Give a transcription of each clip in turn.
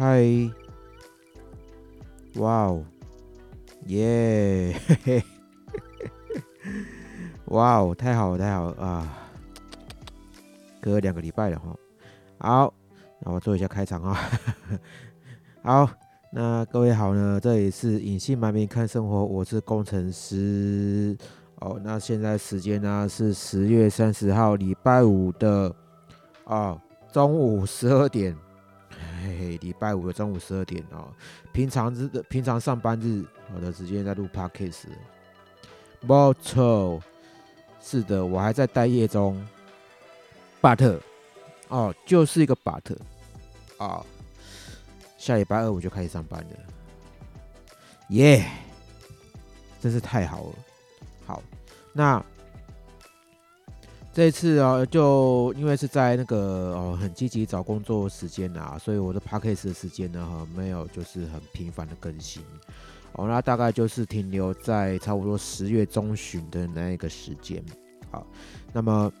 嗨，哇哦，耶，嘿嘿，哇哦，太好了，太好了啊！隔两个礼拜了哈，好，那我做一下开场啊。好，那各位好呢，这里是隐姓埋名看生活，我是工程师。哦，那现在时间呢是十月三十号礼拜五的啊中午十二点。嘿嘿，礼拜五的中午十二点哦，平常日的平常上班日，我的时间在录 podcast。没错，是的，我还在待业中。but 哦，就是一个 but 啊，下礼拜二我就开始上班了。耶，真是太好了。好，那。这次啊，就因为是在那个哦很积极找工作时间啊，所以我的 p a c k a g e 的时间呢哈没有就是很频繁的更新哦，那大概就是停留在差不多十月中旬的那一个时间。好，那么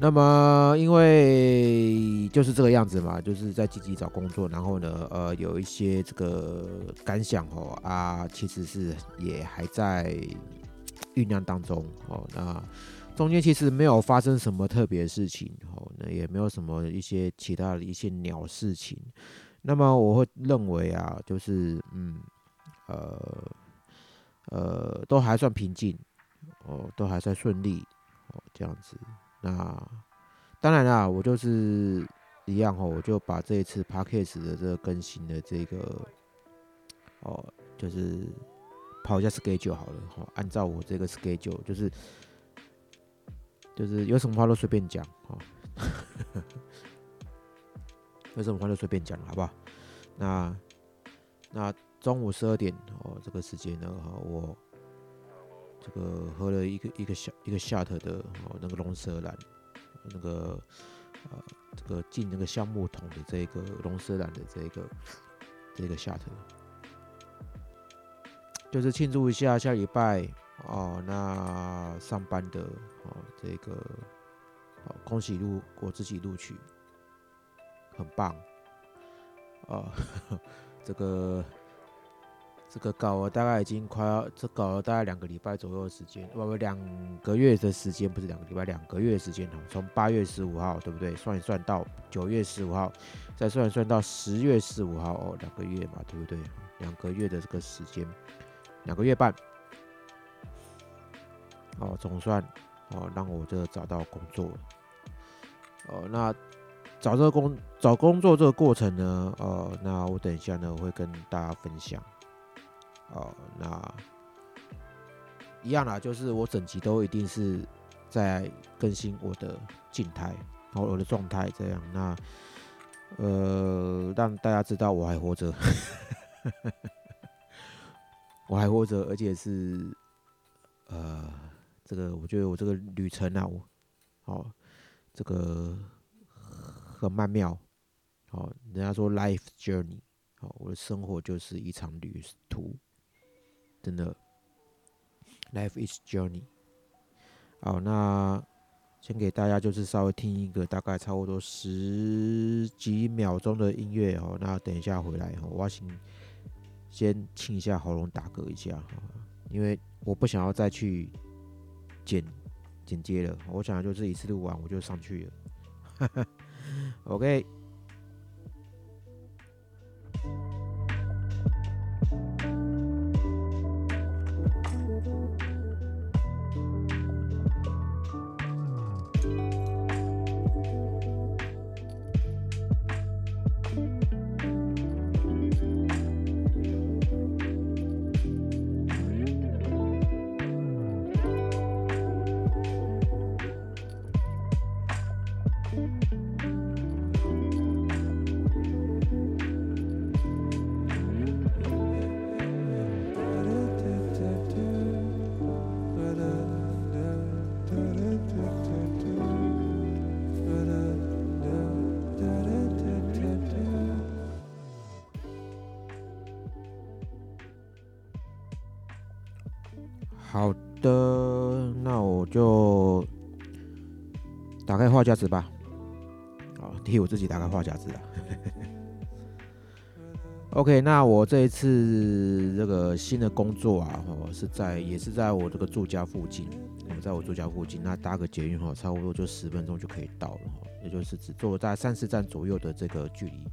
那么因为就是这个样子嘛，就是在积极找工作，然后呢呃有一些这个感想哦啊，其实是也还在。酝酿当中哦，那中间其实没有发生什么特别事情哦，那也没有什么一些其他的一些鸟事情。那么我会认为啊，就是嗯呃呃都还算平静哦，都还算顺利哦，这样子。那当然啦，我就是一样哦，我就把这一次 p a c k a g e 的这个更新的这个哦，就是。跑一下 schedule 好了，好，按照我这个 schedule，就是就是有什么话都随便讲，哈，有什么话都随便讲，好不好？那那中午十二点哦，这个时间呢，哈，我这个喝了一个一个小一个夏特的哦，那个龙舌兰，那个呃，这个进那个橡木桶的这个龙舌兰的这个这个 shot。就是庆祝一下下礼拜哦，那上班的哦，这个哦，恭喜录我自己录取，很棒哦，这个这个搞了大概已经快要这搞了大概两个礼拜左右的时间，不不两个月的时间，不是两个礼拜，两个月的时间哦，从八月十五号对不对？算一算到九月十五号，再算一算到十月十五号哦，两个月嘛，对不对？两个月的这个时间。两个月半，哦，总算哦，让我这找到工作了。哦，那找这个工找工作这个过程呢，哦，那我等一下呢会跟大家分享。哦，那一样啦，就是我整集都一定是在更新我的静态，然后我的状态这样。那呃，让大家知道我还活着。我还活着，而且是，呃，这个我觉得我这个旅程啊，我，好，这个很曼妙，好，人家说 life journey，好，我的生活就是一场旅途，真的，life is journey，好，那先给大家就是稍微听一个大概差不多十几秒钟的音乐哦，那等一下回来哦，我先。先清一下喉咙，打嗝一下，因为我不想要再去剪剪接了。我想就这一次录完我就上去了。OK。好的，那我就打开话匣子吧。好，替我自己打开话匣子啊。OK，那我这一次这个新的工作啊，哦，是在也是在我这个住家附近，我在我住家附近，那搭个捷运哈，差不多就十分钟就可以到了哈，也就是只坐在三四站左右的这个距离。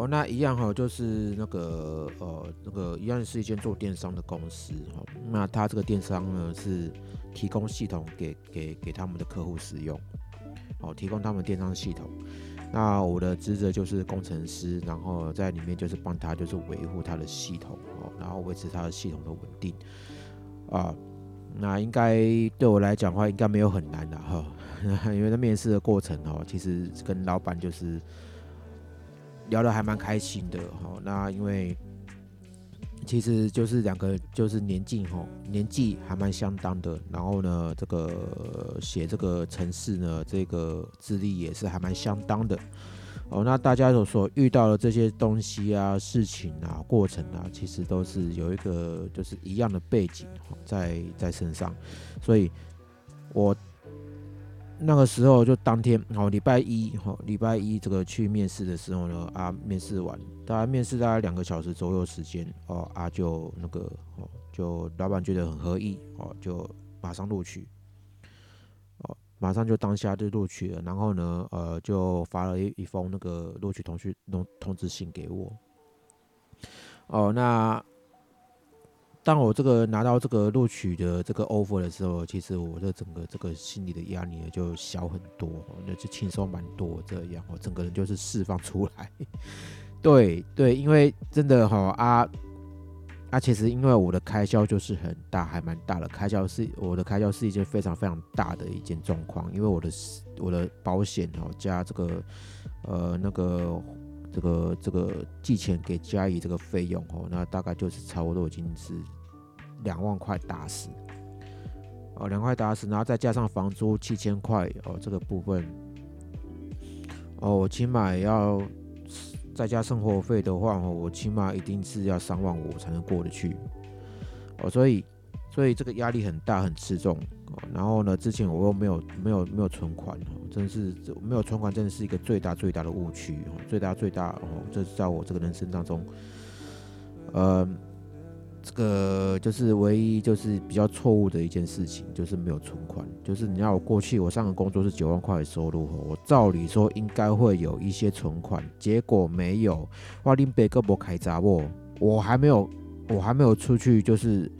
哦，那一样哈，就是那个呃，那个一样是一间做电商的公司哈，那他这个电商呢是提供系统给给给他们的客户使用，哦，提供他们电商系统。那我的职责就是工程师，然后在里面就是帮他就是维护他的系统哦，然后维持他的系统的稳定啊。那应该对我来讲的话，应该没有很难的哈，因为在面试的过程哦，其实跟老板就是聊得还蛮开心的哈。那因为其实就是两个就是年纪哈，年纪还蛮相当的。然后呢，这个写这个城市呢，这个资历也是还蛮相当的。哦，那大家所所遇到的这些东西啊、事情啊、过程啊，其实都是有一个就是一样的背景在在身上。所以，我。那个时候就当天哦，礼拜一哈，礼拜一这个去面试的时候呢，啊，面试完，大概面试大概两个小时左右时间哦，啊就那个哦，就老板觉得很合意哦，就马上录取，哦，马上就当下就录取了，然后呢，呃，就发了一一封那个录取通讯通通知信给我，哦，那。当我这个拿到这个录取的这个 offer 的时候，其实我的整个这个心理的压力呢就小很多，那就轻松蛮多这样，我整个人就是释放出来。对对，因为真的哈啊啊，其实因为我的开销就是很大，还蛮大的开销是我的开销是一件非常非常大的一件状况，因为我的我的保险哦加这个呃那个。这个这个寄钱给嘉怡这个费用哦，那大概就是差不多已经是两万块打死哦，两块打死，然后再加上房租七千块哦，这个部分哦，我起码要再加生活费的话哦，我起码一定是要三万五才能过得去哦，所以所以这个压力很大很吃重。然后呢？之前我又没有没有没有存款，真是没有存款，真的是一个最大最大的误区，最大最大哦，这是在我这个人生当中，呃，这个就是唯一就是比较错误的一件事情，就是没有存款。就是你要我过去我上个工作是九万块的收入我照理说应该会有一些存款，结果没有。哇，林北哥不开闸不？我还没有，我还没有出去，就是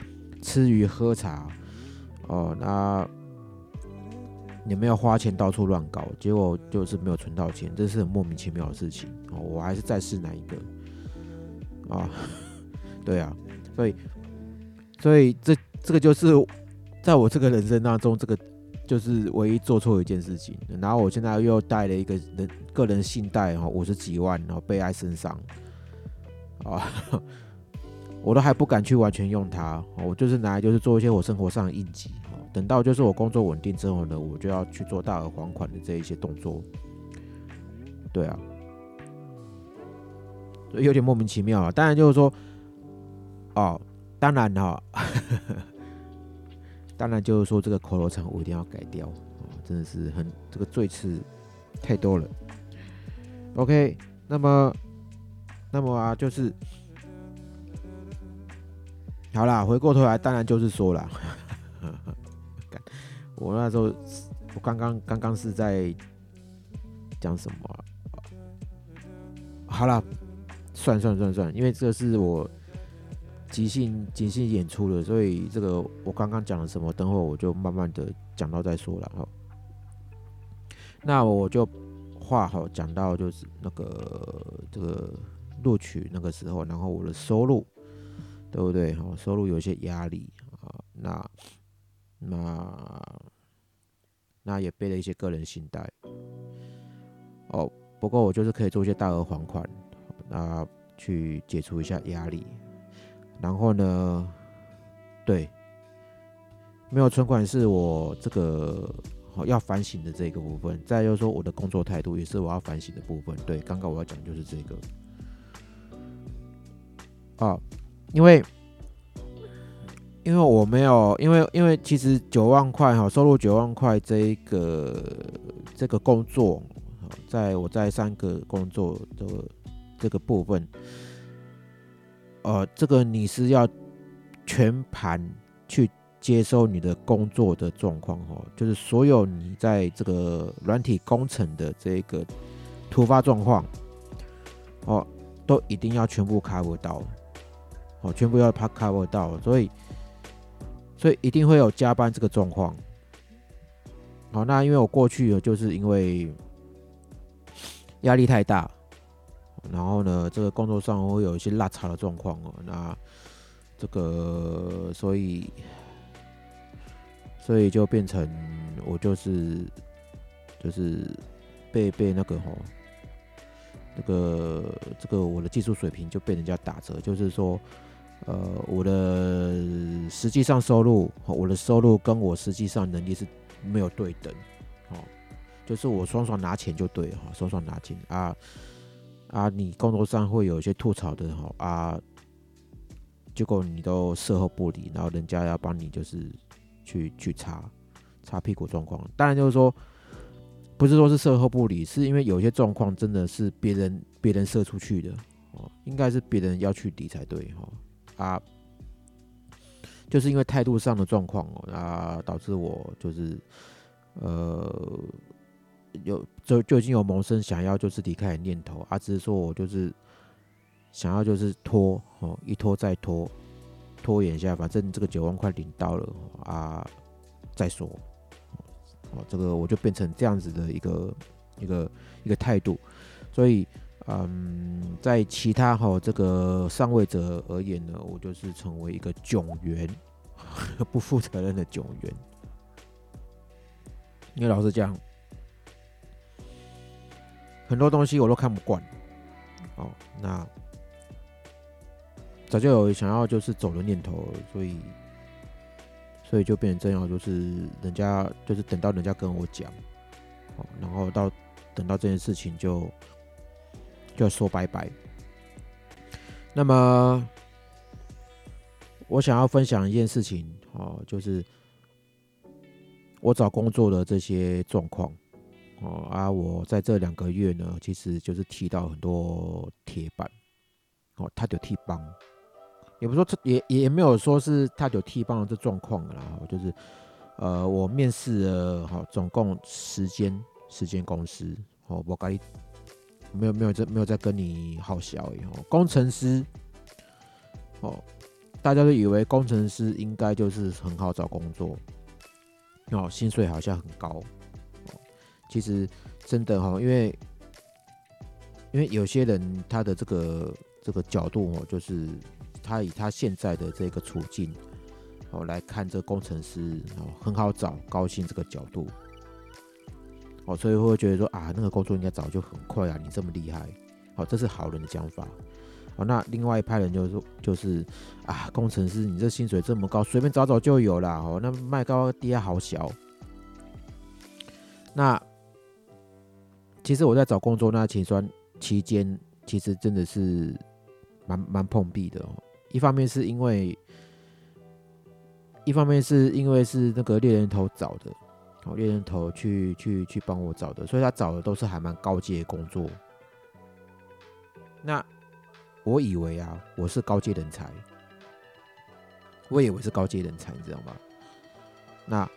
吃鱼喝茶。哦，那也没有花钱到处乱搞，结果就是没有存到钱，这是很莫名其妙的事情。哦，我还是再试哪一个啊？对啊，所以，所以这这个就是在我这个人生当中，这个就是唯一做错一件事情。然后我现在又贷了一个人个人信贷哈，五十几万，然后背在身上啊。我都还不敢去完全用它，我就是拿来就是做一些我生活上的应急。等到就是我工作稳定之后呢，我就要去做大额还款的这一些动作。对啊，有点莫名其妙啊。当然就是说，哦，当然哈，当然就是说这个口头禅我一定要改掉哦，真的是很这个罪次太多了。OK，那么，那么啊，就是。好啦，回过头来，当然就是说了，我那时候，我刚刚刚刚是在讲什么？好了，算算算算，因为这是我即兴即兴演出的，所以这个我刚刚讲了什么，等会我就慢慢的讲到再说了哈。那我就话好讲到就是那个这个录取那个时候，然后我的收入。对不对？哦，收入有一些压力啊，那那那也背了一些个人信贷哦。不过我就是可以做一些大额还款，那去解除一下压力。然后呢，对，没有存款是我这个要反省的这个部分。再就是说，我的工作态度也是我要反省的部分。对，刚刚我要讲的就是这个啊。因为，因为我没有，因为因为其实九万块哈，收入九万块这一个这个工作在我在三个工作的这个部分，呃，这个你是要全盘去接收你的工作的状况哈，就是所有你在这个软体工程的这个突发状况，哦，都一定要全部 cover 到，哦，全部要拍 cover 到，所以，所以一定会有加班这个状况。好，那因为我过去就是因为压力太大，然后呢，这个工作上会有一些落差的状况哦。那这个，所以，所以就变成我就是就是被被那个吼，这个这个我的技术水平就被人家打折，就是说，呃，我的实际上收入，我的收入跟我实际上能力是。没有对等，哦，就是我双双拿钱就对哈，双双拿钱啊啊！你工作上会有一些吐槽的哈啊，结果你都事后不理，然后人家要帮你就是去去擦擦屁股状况。当然就是说，不是说是事后不理，是因为有些状况真的是别人别人射出去的哦，应该是别人要去理才对哈啊。就是因为态度上的状况哦啊，导致我就是，呃，有就就已经有萌生想要就是离开的念头啊，只是说我就是想要就是拖哦，一拖再拖，拖延一下，反正这个九万块领到了啊，再说，哦，这个我就变成这样子的一个一个一个态度，所以嗯，在其他哈这个上位者而言呢，我就是成为一个囧员。不负责任的囧员，因为老实讲，很多东西我都看不惯。哦，那早就有想要就是走的念头，所以所以就变成这样，就是人家就是等到人家跟我讲，哦，然后到等到这件事情就要说拜拜。那么。我想要分享一件事情，哦，就是我找工作的这些状况，哦啊，我在这两个月呢，其实就是踢到很多铁板，哦，他就踢帮，也不说这也也没有说是他就踢帮的这状况啦，就是，呃，我面试了，好，总共十间十间公司，哦，我该没有没有在没有在跟你好笑哦，工程师，哦。大家都以为工程师应该就是很好找工作，哦，薪水好像很高，哦，其实真的哈，因为因为有些人他的这个这个角度哦，就是他以他现在的这个处境哦来看，这工程师哦很好找，高薪这个角度，哦，所以会觉得说啊，那个工作应该早就很快啊，你这么厉害，哦，这是好人的讲法。哦，那另外一派人就是就是啊，工程师，你这薪水这么高，随便找找就有了哦。那卖高低好小。那其实我在找工作那期间期间，其实真的是蛮蛮碰壁的哦。一方面是因为，一方面是因为是那个猎人头找的，猎人头去去去帮我找的，所以他找的都是还蛮高阶的工作。那。我以为啊，我是高阶人才，我以为是高阶人才，你知道吗？那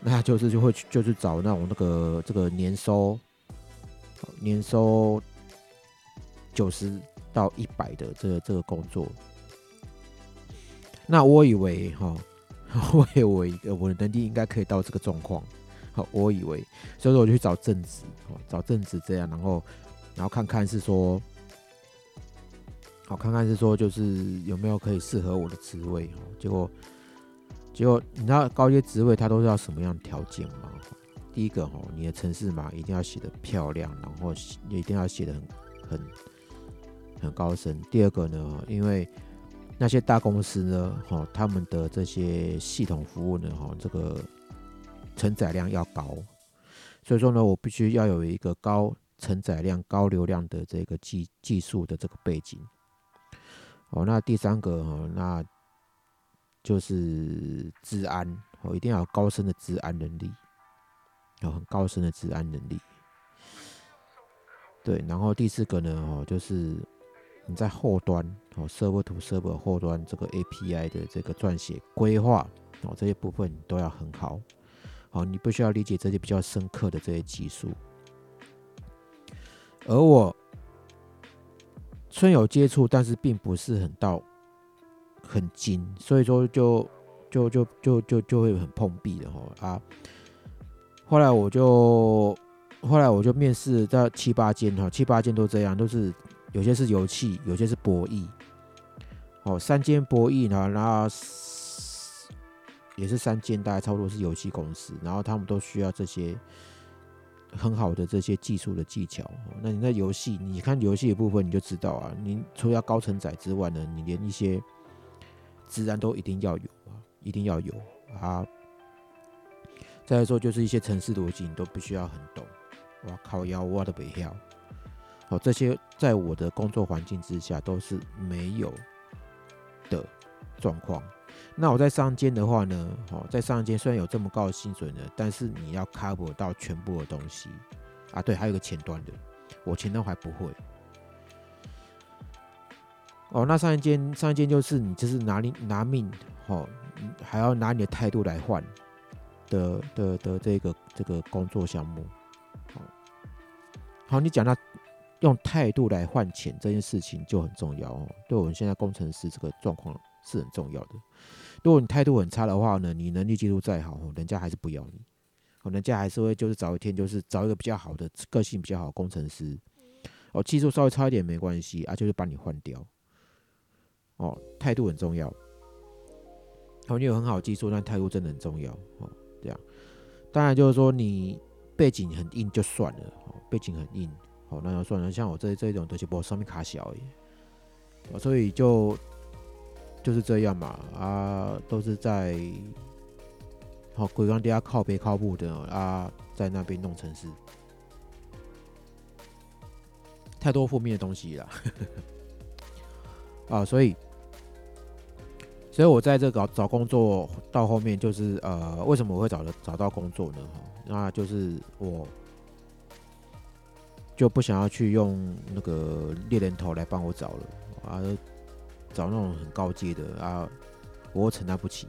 那就是就会就是找那种那个这个年收年收九十到一百的这个这个工作。那我以为哈，我以为我的能力应该可以到这个状况。好，我以为，所以说我就去找正职，找正职这样，然后然后看看是说。好，看看是说就是有没有可以适合我的职位。结果，结果你知道高阶职位它都是要什么样的条件吗？第一个哈，你的城市码一定要写的漂亮，然后一定要写的很很很高深。第二个呢，因为那些大公司呢，哈，他们的这些系统服务呢，哈，这个承载量要高，所以说呢，我必须要有一个高承载量、高流量的这个技技术的这个背景。哦，那第三个哈，那就是治安哦，一定要有高深的治安能力，有很高深的治安能力。对，然后第四个呢，哦，就是你在后端哦，server to server 后端这个 API 的这个撰写规划哦，这些部分都要很好。好，你不需要理解这些比较深刻的这些技术。而我虽有接触，但是并不是很到很精，所以说就就就就就就会很碰壁的哈啊。后来我就后来我就面试到七八间哈，七八间都这样，都是有些是油气，有些是博弈。哦，三间博弈呢，然后也是三间，大概差不多是油气公司，然后他们都需要这些。很好的这些技术的技巧，那你在游戏，你看游戏的部分你就知道啊，你除了高承载之外呢，你连一些自然都一定要有啊，一定要有啊。再来说就是一些城市逻辑，你都必须要很懂。哇靠，腰挖的北跳，哦，这些在我的工作环境之下都是没有的状况。那我在上间的话呢，哦，在上间虽然有这么高的薪水呢，但是你要 cover 到全部的东西啊。对，还有个前端的，我前端还不会。哦，那上一间上一间就是你就是拿你拿命，哦，还要拿你的态度来换的的的这个这个工作项目。好，好，你讲到用态度来换钱这件事情就很重要哦。对我们现在工程师这个状况是很重要的。如果你态度很差的话呢，你能力技术再好，人家还是不要你，哦，人家还是会就是找一天就是找一个比较好的个性比较好的工程师，哦，技术稍微差一点没关系啊，就是把你换掉，哦，态度很重要，哦，你有很好技术，但态度真的很重要，哦，这样，当然就是说你背景很硬就算了，哦，背景很硬，哦，那就算了，像我这这种东西，不上面卡小而已，哦，所以就。就是这样嘛，啊，都是在好鬼刚底下靠背靠步的啊，在那边弄城市，太多负面的东西了啊，所以，所以我在这搞找工作到后面，就是呃，为什么我会找的找到工作呢？哈，那就是我就不想要去用那个猎人头来帮我找了啊。找那种很高阶的啊，我承担不起。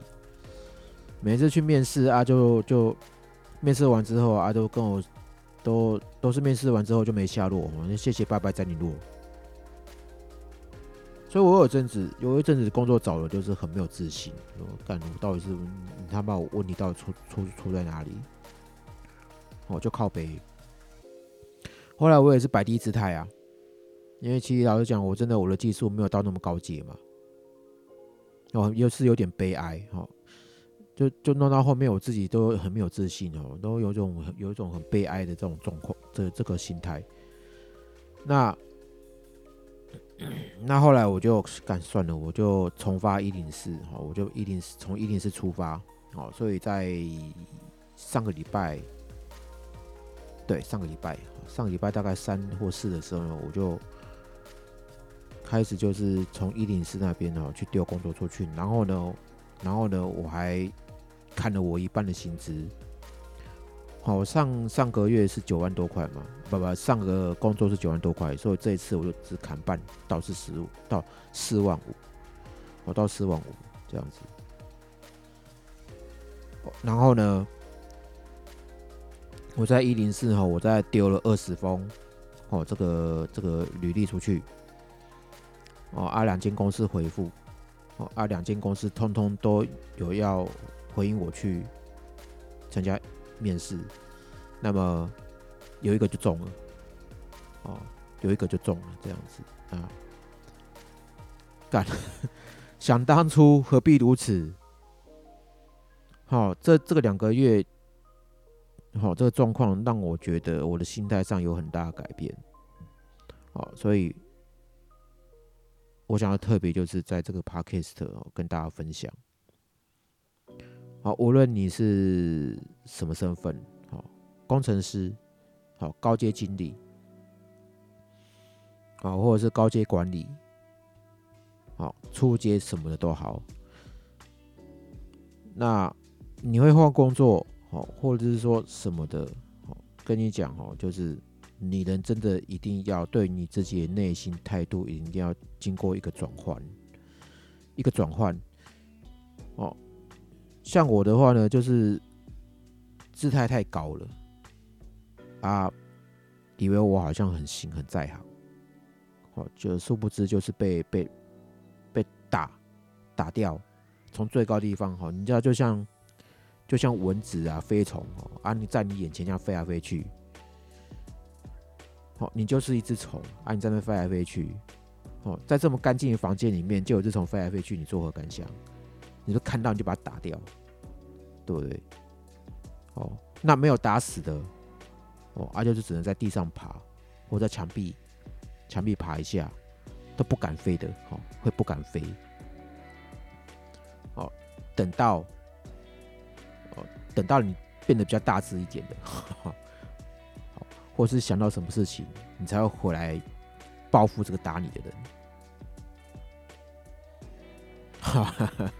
每次去面试啊，就就面试完之后啊，都跟我都都是面试完之后就没下落，谢谢拜拜再联络。所以我有阵子有一阵子工作找了，就是很没有自信，我干我到底是你他妈我问题到底出出出在哪里？我就靠北。后来我也是摆低姿态啊。因为其实老实讲，我真的我的技术没有到那么高阶嘛，哦，又是有点悲哀哈，就就弄到后面，我自己都很没有自信哦，都有种有一种很悲哀的这种状况，这这个心态。那 那后来我就干算了，我就重发一零四哈，我就一零四从一零四出发，哦，所以在上个礼拜，对，上个礼拜，上个礼拜大概三或四的时候呢，我就。开始就是从一零四那边哦去丢工作出去，然后呢，然后呢，我还看了我一半的薪资。好，上上个月是九万多块嘛，不不，上个工作是九万多块，所以这一次我就只砍半到四十五到四万五，我到四万五这样子。然后呢，我在一零四哈，我在丢了二十封哦，这个这个履历出去。哦，啊，两间公司回复，哦，啊，两间公司通通都有要回应我去参加面试，那么有一个就中了，哦，有一个就中了，这样子啊，干，想当初何必如此？好，这这个两个月，好，这个状况让我觉得我的心态上有很大的改变，好，所以。我想要特别就是在这个 podcast 哦跟大家分享，好，无论你是什么身份，好，工程师，好，高阶经理，好，或者是高阶管理，好，初阶什么的都好，那你会换工作，哦，或者是说什么的，哦，跟你讲哦，就是你人真的一定要对你自己的内心态度一定要经过一个转换，一个转换。哦，像我的话呢，就是姿态太高了啊，以为我好像很行很在行，哦，就殊不知就是被被被打打掉，从最高地方哈，你知道就像就像蚊子啊、飞虫哦啊，你在你眼前这样飞来飞去。哦，你就是一只虫啊！你在那飞来飞去，哦，在这么干净的房间里面，就有只虫飞来飞去，你作何感想？你说看到你就把它打掉，对不对？哦，那没有打死的，哦，啊，就是只能在地上爬，或在墙壁墙壁爬一下，都不敢飞的，哦，会不敢飞。哦，等到，等到你变得比较大只一点的。或是想到什么事情，你才会回来报复这个打你的人。哈哈，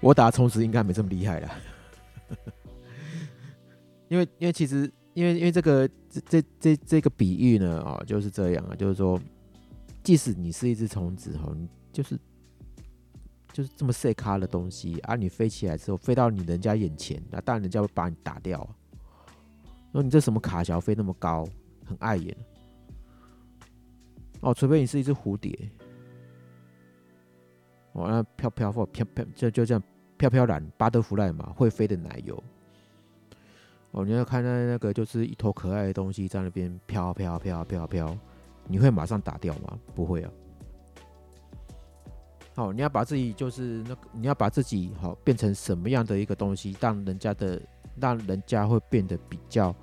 我打虫子应该没这么厉害了，因为因为其实因为因为这个这这这这个比喻呢啊就是这样啊，就是说，即使你是一只虫子哈，你就是就是这么细卡的东西啊，你飞起来之后飞到你人家眼前，那当然人家会把你打掉。啊说你这什么卡小飞那么高，很碍眼。哦，除非你是一只蝴蝶，哦，那飘飘或飘飘就就这样飘飘然，巴德弗赖嘛，会飞的奶油。哦，你要看到那个就是一头可爱的东西在那边飘飘飘飘飘，你会马上打掉吗？不会啊。好，你要把自己就是那个，你要把自己好变成什么样的一个东西，让人家的。让人家会变得比较，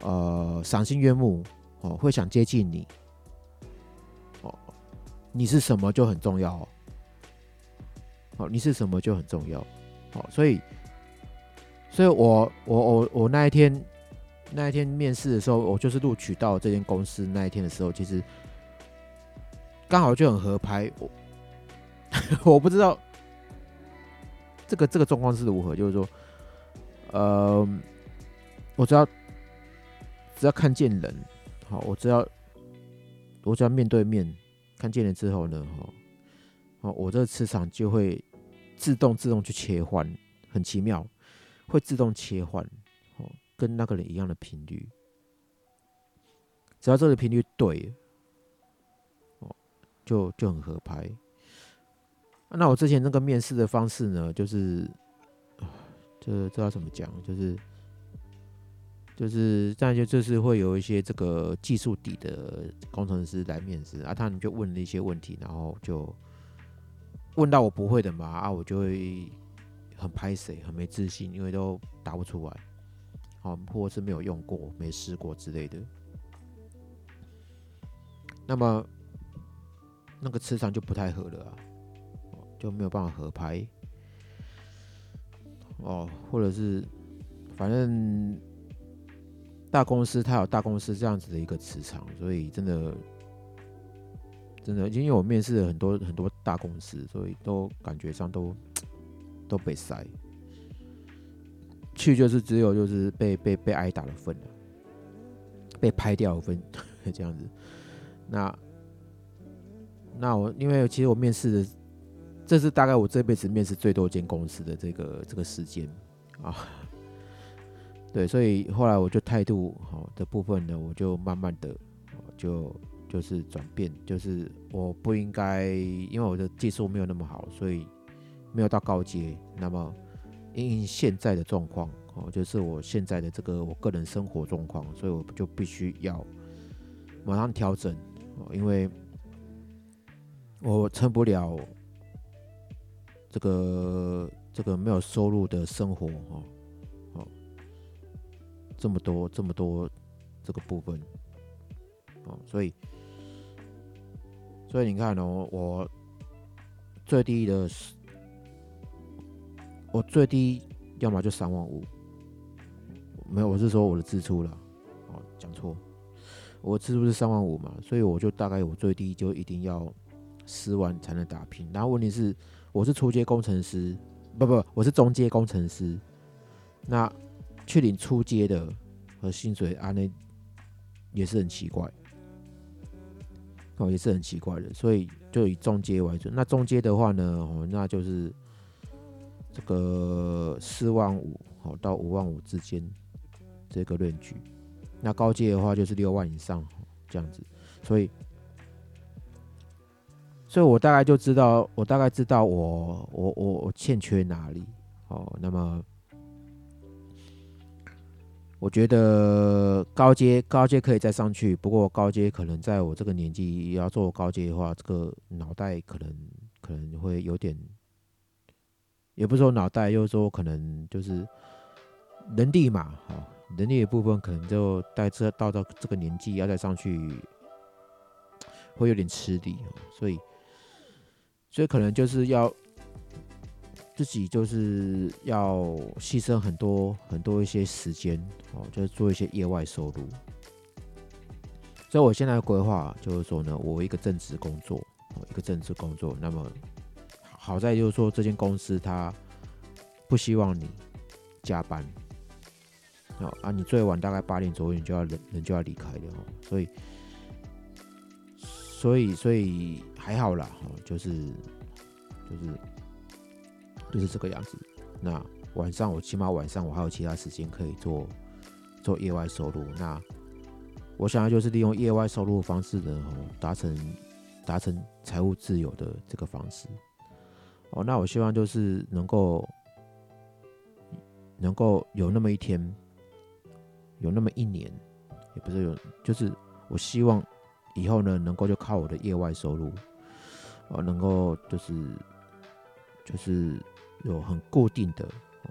呃，赏心悦目哦，会想接近你哦。你是什么就很重要哦。哦，你是什么就很重要哦。所以，所以我我我我那一天那一天面试的时候，我就是录取到这间公司那一天的时候，其实刚好就很合拍。我 我不知道这个这个状况是如何，就是说。呃，我只要只要看见人，好，我只要我只要面对面看见人之后呢，哈，好，我这个磁场就会自动自动去切换，很奇妙，会自动切换，哦，跟那个人一样的频率，只要这个频率对，哦，就就很合拍。那我之前那个面试的方式呢，就是。这这要怎么讲？就是就是，再就就是会有一些这个技术底的工程师来面试啊，他们就问了一些问题，然后就问到我不会的嘛啊，我就会很拍谁，很没自信，因为都答不出来，好，或是没有用过、没试过之类的。那么那个磁场就不太合了啊，就没有办法合拍。哦，或者是，反正大公司它有大公司这样子的一个磁场，所以真的，真的，因为我面试了很多很多大公司，所以都感觉上都都被塞，去就是只有就是被被被挨打的份了，被拍掉的份 这样子。那那我因为其实我面试的。这是大概我这辈子面试最多间公司的这个这个时间啊，对，所以后来我就态度好的部分呢，我就慢慢的就就是转变，就是我不应该，因为我的技术没有那么好，所以没有到高阶。那么因现在的状况哦，就是我现在的这个我个人生活状况，所以我就必须要马上调整，因为我撑不了。这个这个没有收入的生活，哈，哦，这么多这么多这个部分，哦，所以所以你看哦，我最低的是，我最低要么就三万五，没有，我是说我的支出了，哦，讲错，我支出是三万五嘛，所以我就大概我最低就一定要四万才能打拼，然后问题是。我是初阶工程师，不不，我是中阶工程师。那去领初阶的，和薪水啊那也是很奇怪，哦，也是很奇怪的，所以就以中阶为准。那中阶的话呢，哦，那就是这个四万五哦到五万五之间这个论据。那高阶的话就是六万以上这样子，所以。所以我大概就知道，我大概知道我我我我欠缺哪里哦。那么，我觉得高阶高阶可以再上去，不过高阶可能在我这个年纪要做高阶的话，这个脑袋可能可能会有点，也不是说脑袋，又说可能就是能力嘛，好，能力的部分可能就带这到到这个年纪要再上去，会有点吃力，所以。所以可能就是要自己就是要牺牲很多很多一些时间哦，就是做一些业外收入。所以我现在规划就是说呢，我一个正职工作，一个正职工作。那么好在就是说，这间公司它不希望你加班啊，你最晚大概八点左右你就要人人就要离开了哦。所以所以所以。还好啦，哦，就是就是就是这个样子。那晚上我起码晚上我还有其他时间可以做做业外收入。那我想要就是利用业外收入方式呢，哦，达成达成财务自由的这个方式。哦，那我希望就是能够能够有那么一天，有那么一年，也不是有，就是我希望以后呢，能够就靠我的业外收入。哦，能够就是就是有很固定的哦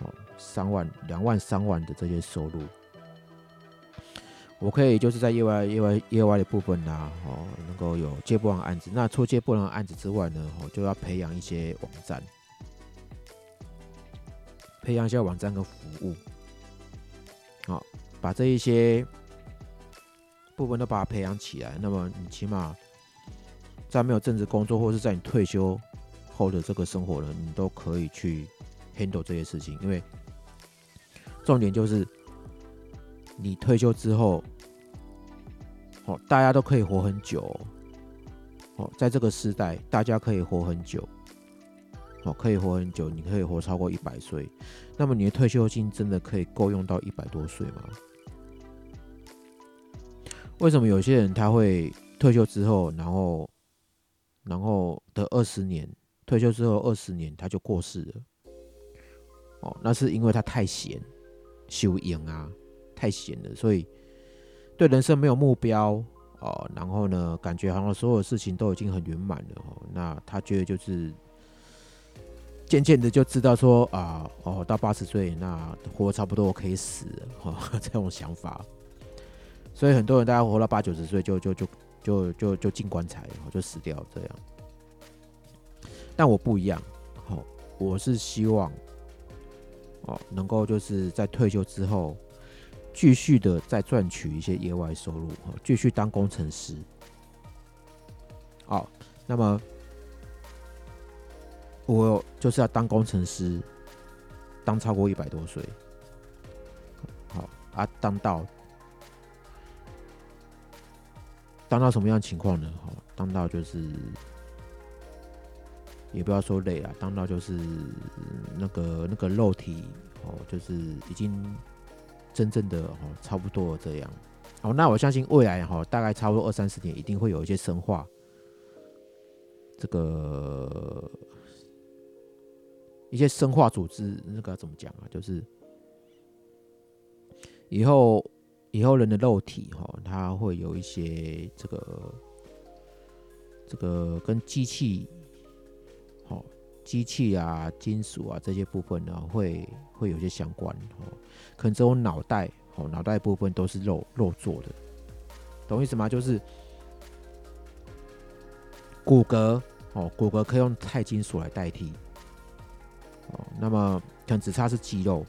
哦三万两万三万的这些收入，我可以就是在业外业外业外的部分呢，哦能够有接不完案子。那除接不完案子之外呢，哦就要培养一些网站，培养一些网站跟服务，好把这一些部分都把它培养起来。那么你起码。在没有正职工作，或是在你退休后的这个生活呢，你都可以去 handle 这些事情。因为重点就是你退休之后，哦，大家都可以活很久，哦，在这个时代，大家可以活很久，哦，可以活很久，你可以活超过一百岁。那么你的退休金真的可以够用到一百多岁吗？为什么有些人他会退休之后，然后？然后的二十年退休之后二十年他就过世了，哦，那是因为他太闲，修营啊，太闲了，所以对人生没有目标哦。然后呢，感觉好像所有事情都已经很圆满了哦。那他觉得就是渐渐的就知道说啊，哦，到八十岁那活差不多可以死了哈，这种想法。所以很多人大家活到八九十岁就就就。就就就进棺材，然后就死掉这样。但我不一样，好，我是希望哦，能够就是在退休之后，继续的再赚取一些业外收入，哦，继续当工程师。好，那么我就是要当工程师，当超过一百多岁，好啊，当到。当到什么样情况呢？哈，当到就是，也不要说累啊，当到就是那个那个肉体哦，就是已经真正的哦，差不多这样。好，那我相信未来哈，大概差不多二三十年，一定会有一些生化，这个一些生化组织，那个怎么讲啊？就是以后。以后人的肉体哈，它会有一些这个这个跟机器，好机器啊、金属啊这些部分呢，会会有些相关哦。可能只有脑袋，哦脑袋部分都是肉肉做的，懂意思吗？就是骨骼哦，骨骼可以用钛金属来代替，哦，那么可能只差是肌肉。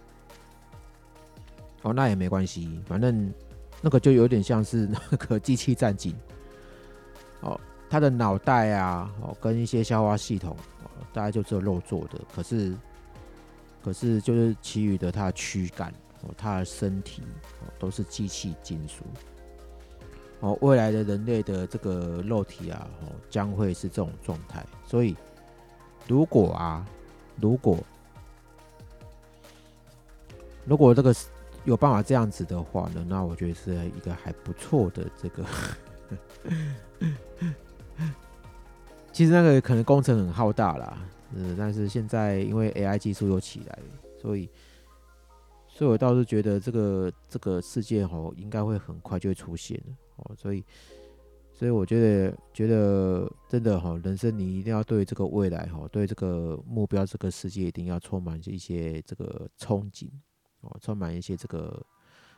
哦，那也没关系，反正那个就有点像是那个机器战警。哦，他的脑袋啊，哦，跟一些消化系统，哦大概就只有肉做的，可是，可是就是其余的它躯干，哦，它的身体哦都是机器金属。哦，未来的人类的这个肉体啊，哦将会是这种状态。所以，如果啊，如果如果这个有办法这样子的话呢，那我觉得是一个还不错的这个。其实那个可能工程很浩大啦，嗯，但是现在因为 AI 技术又起来，所以，所以我倒是觉得这个这个世界哦，应该会很快就会出现哦，所以，所以我觉得觉得真的哈，人生你一定要对这个未来哈，对这个目标这个世界一定要充满一些这个憧憬哦，充满一些这个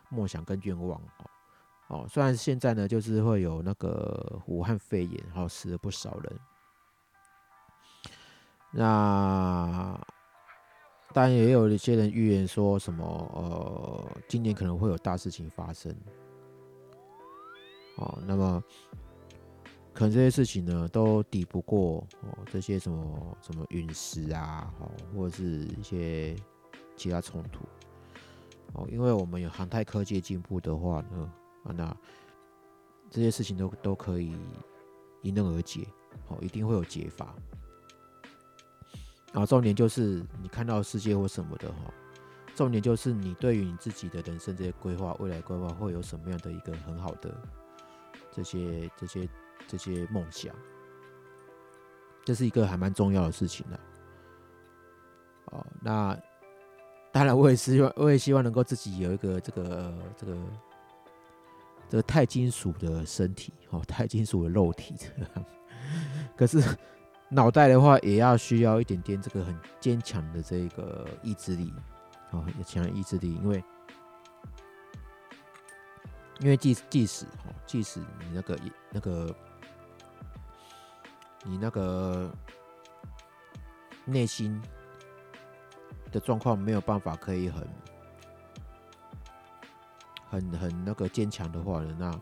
梦想跟愿望哦。哦，虽然现在呢，就是会有那个武汉肺炎，然后死了不少人。那当然也有一些人预言说什么，呃，今年可能会有大事情发生。哦，那么可能这些事情呢，都抵不过哦这些什么什么陨石啊，哦或者是一些其他冲突。哦，因为我们有航太科技进步的话呢。啊，那这些事情都都可以迎刃而解，好，一定会有解法。啊，重点就是你看到世界或什么的哈，重点就是你对于你自己的人生这些规划、未来规划会有什么样的一个很好的这些、这些、这些梦想，这是一个还蛮重要的事情的。哦，那当然我也希望，我也希望能够自己有一个这个这个。这个钛金属的身体，哦，钛金属的肉体，可是脑袋的话，也要需要一点点这个很坚强的这个意志力，哦，强意志力，因为因为即即使哦，即使你那个那个你那个内心的状况没有办法可以很。很很那个坚强的话呢，那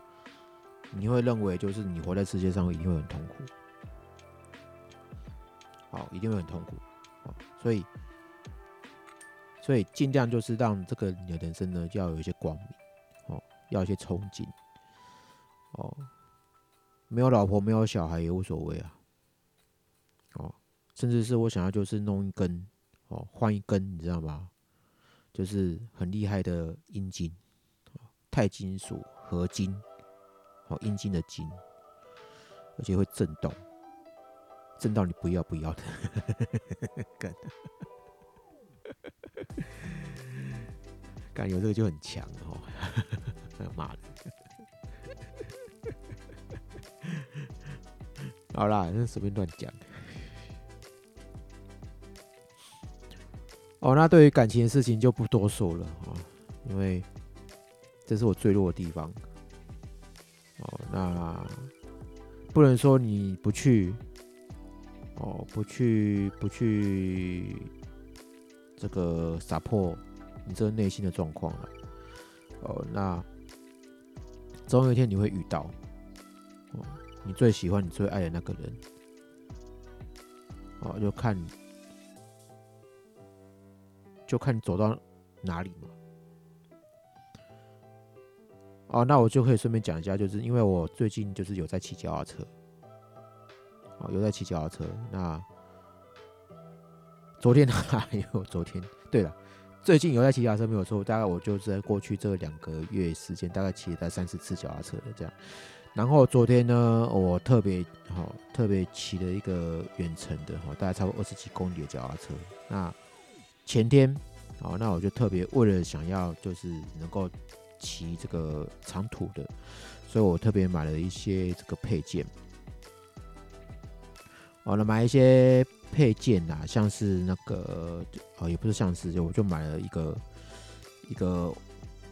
你会认为就是你活在世界上一定会很痛苦，好，一定会很痛苦，所以所以尽量就是让这个你的人生呢，要有一些光明，哦，要一些憧憬，哦，没有老婆没有小孩也无所谓啊，哦，甚至是我想要就是弄一根，哦，换一根，你知道吗？就是很厉害的阴茎。钛金属合金，好阴茎的金，而且会震动，震到你不要不要的，干，干有这个就很强哦，妈的，好啦，那随便乱讲。哦，那对于感情的事情就不多说了啊，因为。这是我最弱的地方。哦，那不能说你不去，哦，不去，不去，这个撒破你这个内心的状况了。哦，那总有一天你会遇到，哦，你最喜欢、你最爱的那个人。哦，就看你，就看你走到哪里嘛。哦，那我就可以顺便讲一下，就是因为我最近就是有在骑脚踏车，哦，有在骑脚踏车。那昨天 还有昨天，对了，最近有在骑脚踏车没有错，大概我就是在过去这两个月时间，大概骑了三四次脚踏车的这样。然后昨天呢，我特别好特别骑了一个远程的，哈，大概超过二十几公里的脚踏车。那前天，哦，那我就特别为了想要就是能够。骑这个长途的，所以我特别买了一些这个配件。哦，那买一些配件啊，像是那个哦，也不是像是，就我就买了一个一个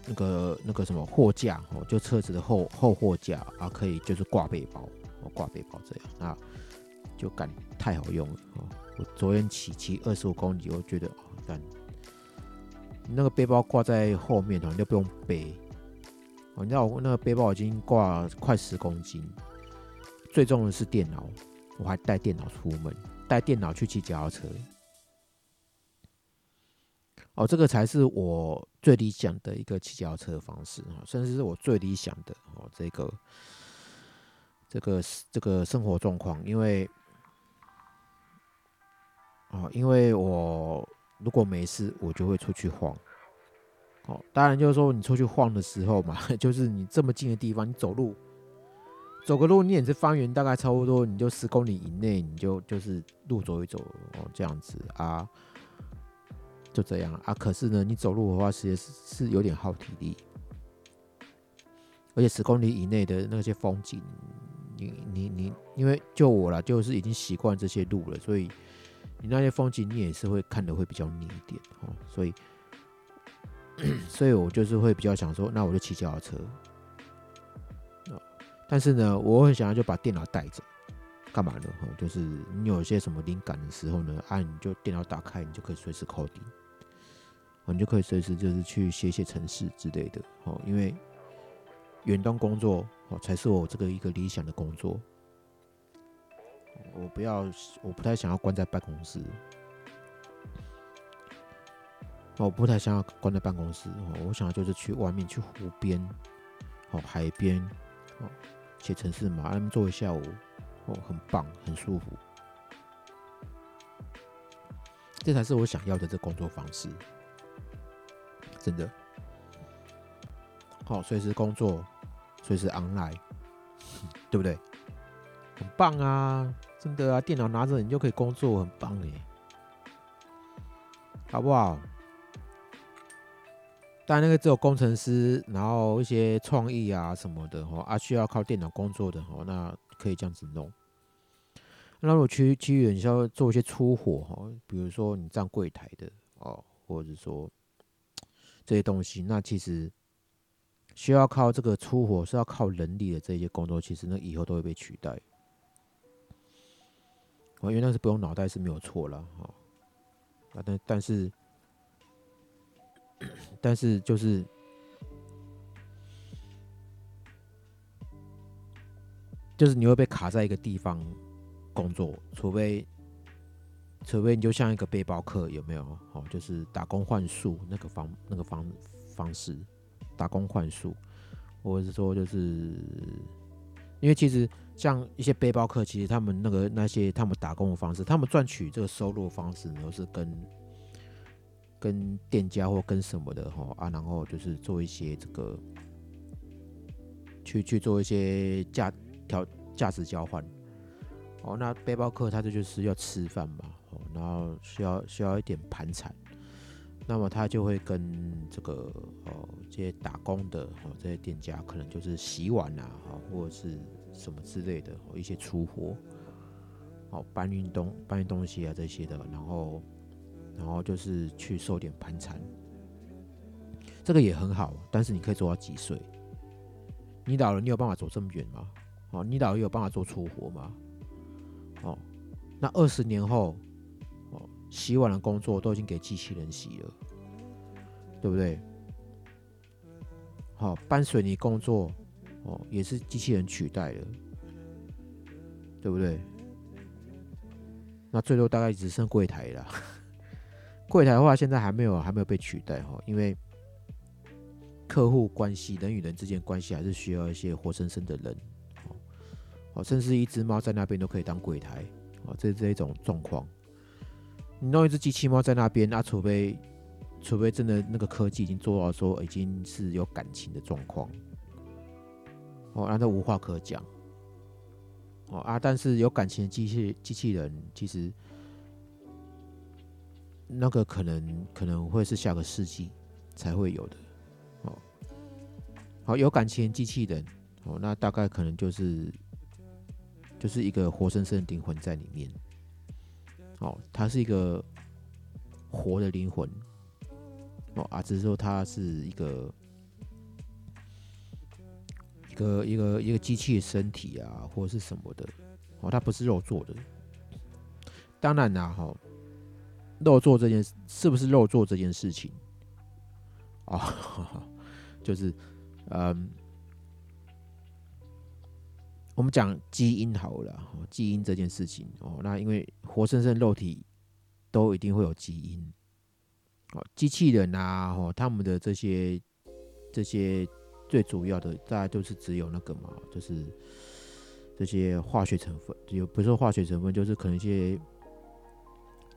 那个那个什么货架哦，就车子的后后货架啊，可以就是挂背包哦，挂背包这样啊，就感太好用了哦。我昨天骑骑二十五公里，我觉得哦，干。那个背包挂在后面哦，你就不用背。哦，你知道我那个背包已经挂快十公斤，最重的是电脑，我还带电脑出门，带电脑去骑脚踏车。哦，这个才是我最理想的一个骑脚踏车的方式哦，甚至是我最理想的哦，这个这个这个生活状况，因为哦，因为我如果没事，我就会出去晃。哦，当然就是说你出去晃的时候嘛，就是你这么近的地方，你走路走个路，你也是方圆大概差不多，你就十公里以内，你就就是路走一走哦，这样子啊。就这样啊，可是呢，你走路的话，其实是是有点耗体力，而且十公里以内的那些风景，你你你，因为就我啦，就是已经习惯这些路了，所以你那些风景你也是会看的会比较腻一点哦，所以所以我就是会比较想说，那我就骑脚踏车，但是呢，我很想要就把电脑带着。干嘛呢？哈，就是你有些什么灵感的时候呢，啊，你就电脑打开，你就可以随时 coding，你就可以随时就是去写写程式之类的，哦，因为远端工作哦才是我这个一个理想的工作。我不要，我不太想要关在办公室，我不太想要关在办公室，我想要就是去外面去湖边，哦，海边，哦，写城市嘛，那么做一下午。哦，很棒，很舒服，这才是我想要的这工作方式，真的。好，随时工作，随时 online，对不对？很棒啊，真的啊，电脑拿着你就可以工作，很棒哎，好不好？但那个只有工程师，然后一些创意啊什么的哈，啊需要靠电脑工作的哈，那可以这样子弄。那如果区区域你需要做一些出货哈，比如说你站柜台的哦，或者说这些东西，那其实需要靠这个出货是要靠人力的这些工作，其实那以后都会被取代。哦，因为那是不用脑袋是没有错了哈。啊，但但是。但是就是，就是你会被卡在一个地方工作，除非，除非你就像一个背包客，有没有？哦，就是打工换宿那个方那个方方式，打工换宿，或者是说就是，因为其实像一些背包客，其实他们那个那些他们打工的方式，他们赚取这个收入的方式呢，是跟。跟店家或跟什么的哈啊，然后就是做一些这个，去去做一些价调价值交换。哦，那背包客他这就是要吃饭嘛，哦，然后需要需要一点盘缠，那么他就会跟这个哦这些打工的哦这些店家，可能就是洗碗啊，哈或者是什么之类的，哦一些粗活，哦搬运东搬运东西啊这些的，然后。然后就是去收点盘缠，这个也很好。但是你可以做到几岁？你老了，你有办法走这么远吗？哦，你老了有办法做粗活吗？哦，那二十年后，哦，洗碗的工作都已经给机器人洗了，对不对？好，搬水泥工作，哦，也是机器人取代了，对不对？那最多大概只剩柜台了。柜台的话，现在还没有还没有被取代哈，因为客户关系人与人之间关系还是需要一些活生生的人哦，哦，甚至一只猫在那边都可以当柜台哦，这这一种状况，你弄一只机器猫在那边，那除非除非真的那个科技已经做到说已经是有感情的状况。哦，那都无话可讲。哦啊，但是有感情的机器机器人其实。那个可能可能会是下个世纪才会有的，哦，好有感情的机器人，哦，那大概可能就是就是一个活生生的灵魂在里面，哦，它是一个活的灵魂，哦啊，只是说它是一个一个一个一个机器的身体啊，或者是什么的，哦，它不是肉做的，当然啦，哈。肉做这件是不是肉做这件事情？哦，就是，嗯，我们讲基因好了，基因这件事情哦，那因为活生生肉体都一定会有基因，哦，机器人啊，哦，他们的这些这些最主要的，大概都是只有那个嘛，就是这些化学成分，有不是化学成分，就是可能一些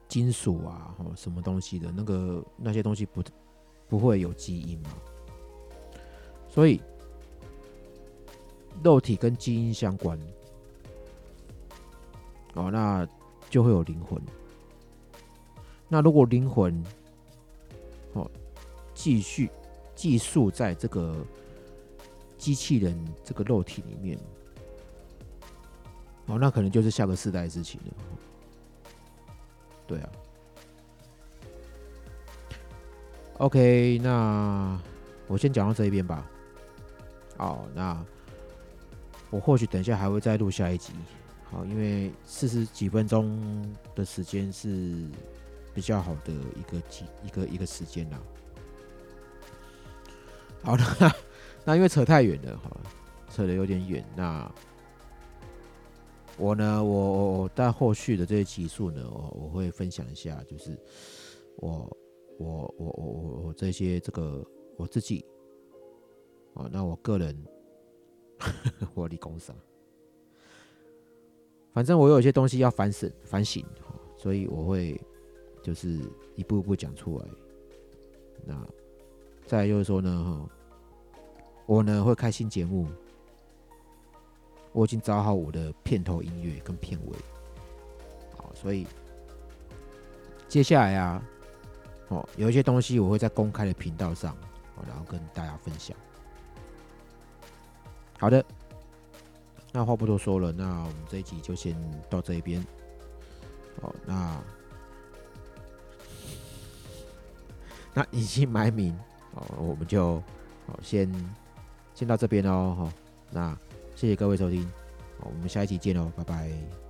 金属啊，哦，什么东西的那个那些东西不不会有基因嘛，所以肉体跟基因相关，哦，那就会有灵魂。那如果灵魂，继续寄宿在这个机器人这个肉体里面，哦，那可能就是下个世代的事情了。对啊。OK，那我先讲到这一边吧。好，那我或许等一下还会再录下一集。好，因为四十几分钟的时间是。比较好的一个几一个一个时间啦。好的，那因为扯太远了哈，扯的有点远。那我呢，我我在后续的这些集数呢，我我会分享一下，就是我我我我我我这些这个我自己啊，那我个人 我理工上，反正我有一些东西要反省反省，所以我会。就是一步一步讲出来。那再就是说呢，哈，我呢会开新节目，我已经找好我的片头音乐跟片尾，好，所以接下来啊，哦，有一些东西我会在公开的频道上，然后跟大家分享。好的，那话不多说了，那我们这一集就先到这边。好，那。那隐姓埋名好，我们就好先先到这边哦，好，那谢谢各位收听，好，我们下一期见喽，拜拜。